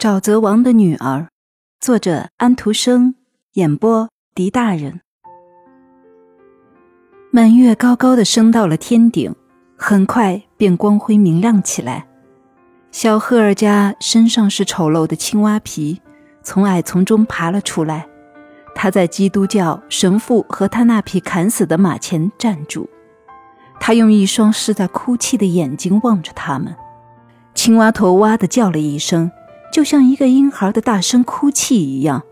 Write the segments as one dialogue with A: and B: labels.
A: 沼泽王的女儿，作者安徒生，演播狄大人。满月高高的升到了天顶，很快便光辉明亮起来。小赫尔加身上是丑陋的青蛙皮，从矮丛中爬了出来。他在基督教神父和他那匹砍死的马前站住，他用一双是在哭泣的眼睛望着他们。青蛙头哇的叫了一声。就像一个婴孩的大声哭泣一样，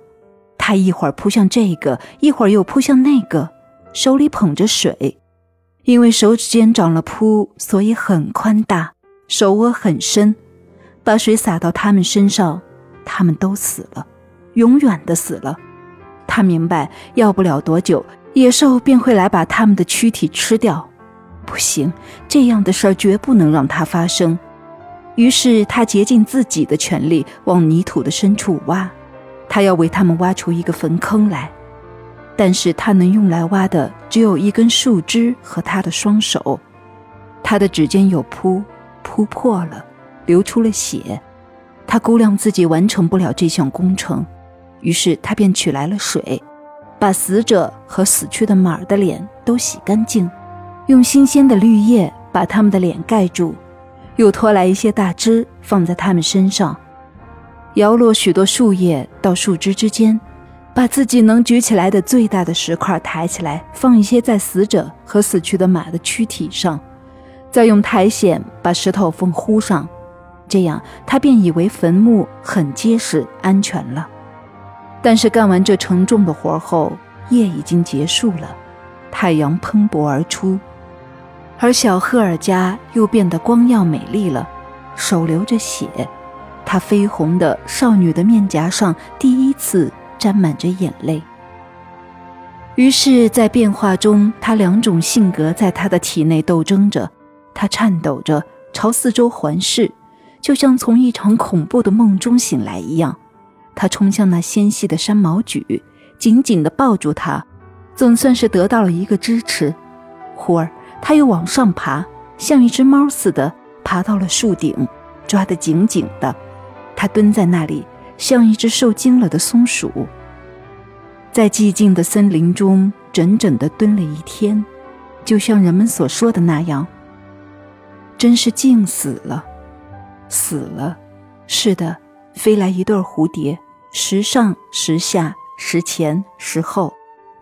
A: 他一会儿扑向这个，一会儿又扑向那个，手里捧着水，因为手指间长了蹼，所以很宽大，手窝很深，把水洒到他们身上，他们都死了，永远的死了。他明白，要不了多久，野兽便会来把他们的躯体吃掉。不行，这样的事儿绝不能让它发生。于是他竭尽自己的全力往泥土的深处挖，他要为他们挖出一个坟坑来。但是他能用来挖的只有一根树枝和他的双手，他的指尖有扑，扑破了，流出了血。他估量自己完成不了这项工程，于是他便取来了水，把死者和死去的马儿的脸都洗干净，用新鲜的绿叶把他们的脸盖住。又拖来一些大枝，放在他们身上，摇落许多树叶到树枝之间，把自己能举起来的最大的石块抬起来，放一些在死者和死去的马的躯体上，再用苔藓把石头缝糊上，这样他便以为坟墓很结实安全了。但是干完这沉重的活后，夜已经结束了，太阳喷薄而出。而小赫尔加又变得光耀美丽了，手流着血，她绯红的少女的面颊上第一次沾满着眼泪。于是，在变化中，她两种性格在她的体内斗争着，她颤抖着朝四周环视，就像从一场恐怖的梦中醒来一样。她冲向那纤细的山毛榉，紧紧地抱住它，总算是得到了一个支持。忽而。他又往上爬，像一只猫似的爬到了树顶，抓得紧紧的。他蹲在那里，像一只受惊了的松鼠。在寂静的森林中，整整的蹲了一天，就像人们所说的那样。真是静死了，死了。是的，飞来一对蝴蝶，时上时下，时前时后，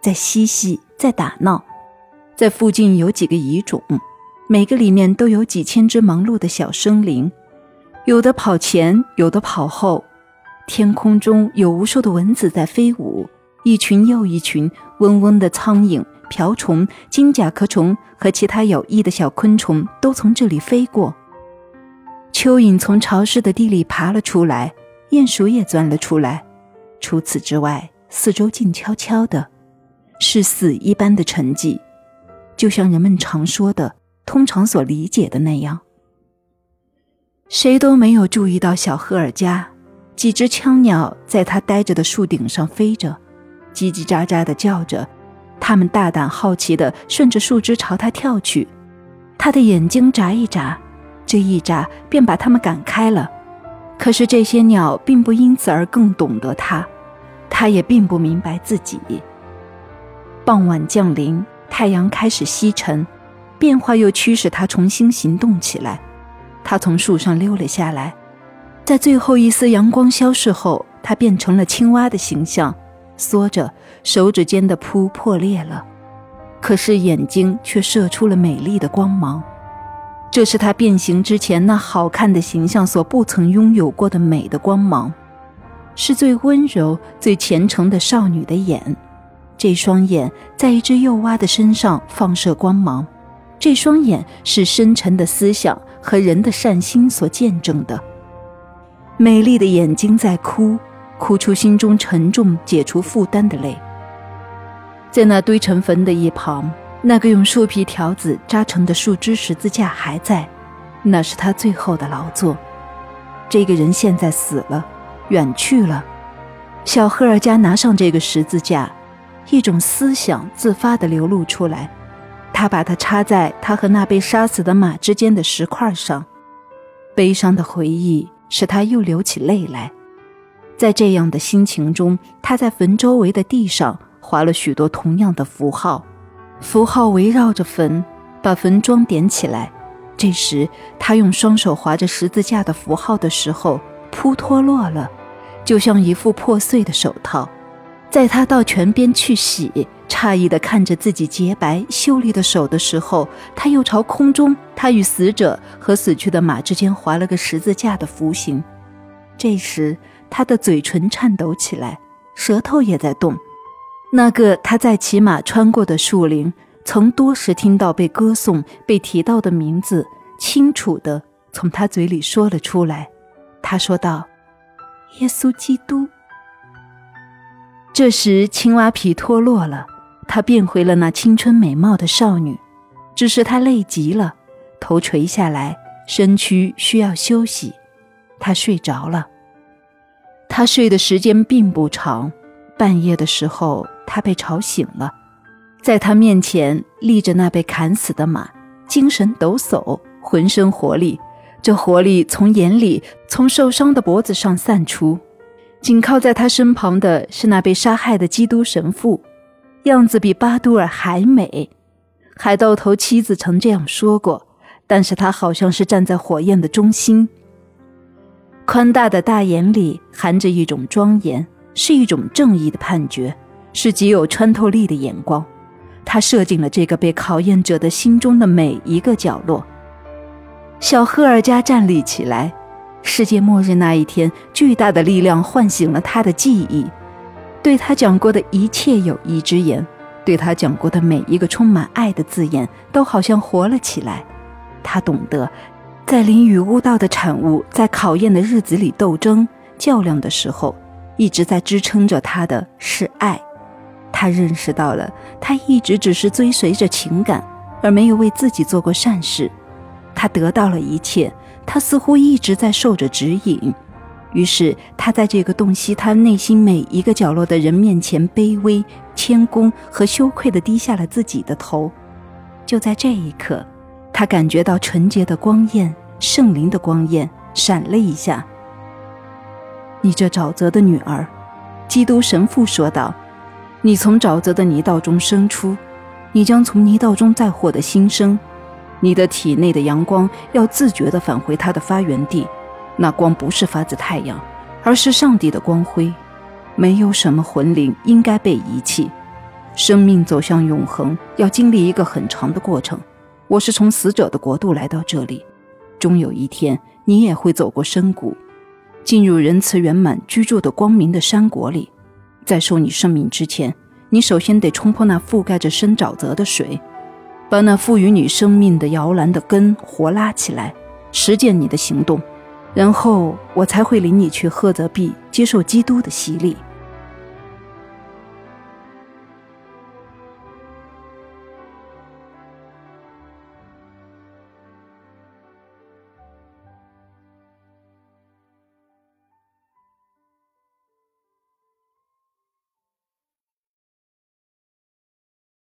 A: 在嬉戏，在打闹。在附近有几个蚁种，每个里面都有几千只忙碌的小生灵，有的跑前，有的跑后。天空中有无数的蚊子在飞舞，一群又一群，嗡嗡的苍蝇、瓢虫、金甲壳虫和其他有益的小昆虫都从这里飞过。蚯蚓从潮湿的地里爬了出来，鼹鼠也钻了出来。除此之外，四周静悄悄的，是死一般的沉寂。就像人们常说的、通常所理解的那样，谁都没有注意到小赫尔加。几只枪鸟在他呆着的树顶上飞着，叽叽喳喳地叫着。它们大胆好奇地顺着树枝朝他跳去。他的眼睛眨一眨，这一眨便把它们赶开了。可是这些鸟并不因此而更懂得他，他也并不明白自己。傍晚降临。太阳开始西沉，变化又驱使他重新行动起来。他从树上溜了下来，在最后一丝阳光消逝后，他变成了青蛙的形象，缩着，手指间的扑破裂了，可是眼睛却射出了美丽的光芒。这是他变形之前那好看的形象所不曾拥有过的美的光芒，是最温柔、最虔诚的少女的眼。这双眼在一只幼蛙的身上放射光芒，这双眼是深沉的思想和人的善心所见证的。美丽的眼睛在哭，哭出心中沉重、解除负担的泪。在那堆成坟的一旁，那个用树皮条子扎成的树枝十字架还在，那是他最后的劳作。这个人现在死了，远去了。小赫尔加拿上这个十字架。一种思想自发地流露出来，他把它插在他和那被杀死的马之间的石块上。悲伤的回忆使他又流起泪来，在这样的心情中，他在坟周围的地上画了许多同样的符号，符号围绕着坟，把坟装点起来。这时，他用双手划着十字架的符号的时候，扑脱落了，就像一副破碎的手套。在他到泉边去洗，诧异的看着自己洁白秀丽的手的时候，他又朝空中他与死者和死去的马之间划了个十字架的符形。这时，他的嘴唇颤抖起来，舌头也在动。那个他在骑马穿过的树林。曾多时听到被歌颂、被提到的名字，清楚的从他嘴里说了出来。他说道：“耶稣基督。”这时，青蛙皮脱落了，她变回了那青春美貌的少女。只是她累极了，头垂下来，身躯需要休息。她睡着了。她睡的时间并不长，半夜的时候，她被吵醒了。在他面前立着那被砍死的马，精神抖擞，浑身活力。这活力从眼里，从受伤的脖子上散出。紧靠在他身旁的是那被杀害的基督神父，样子比巴杜尔还美。海盗头妻子曾这样说过，但是他好像是站在火焰的中心。宽大的大眼里含着一种庄严，是一种正义的判决，是极有穿透力的眼光。他射进了这个被考验者的心中的每一个角落。小赫尔加站立起来。世界末日那一天，巨大的力量唤醒了他的记忆，对他讲过的一切友谊之言，对他讲过的每一个充满爱的字眼，都好像活了起来。他懂得，在灵与悟道的产物在考验的日子里斗争较量的时候，一直在支撑着他的是爱。他认识到了，他一直只是追随着情感，而没有为自己做过善事。他得到了一切，他似乎一直在受着指引。于是，他在这个洞悉他内心每一个角落的人面前，卑微、谦恭和羞愧地低下了自己的头。就在这一刻，他感觉到纯洁的光焰、圣灵的光焰闪了一下。你这沼泽的女儿，基督神父说道。你从沼泽的泥道中生出，你将从泥道中再获得新生。你的体内的阳光要自觉地返回它的发源地，那光不是发自太阳，而是上帝的光辉。没有什么魂灵应该被遗弃。生命走向永恒要经历一个很长的过程。我是从死者的国度来到这里，终有一天你也会走过深谷，进入仁慈圆满居住的光明的山国里。在受你生命之前，你首先得冲破那覆盖着深沼泽的水，把那赋予你生命的摇篮的根活拉起来，实践你的行动，然后我才会领你去赫泽壁接受基督的洗礼。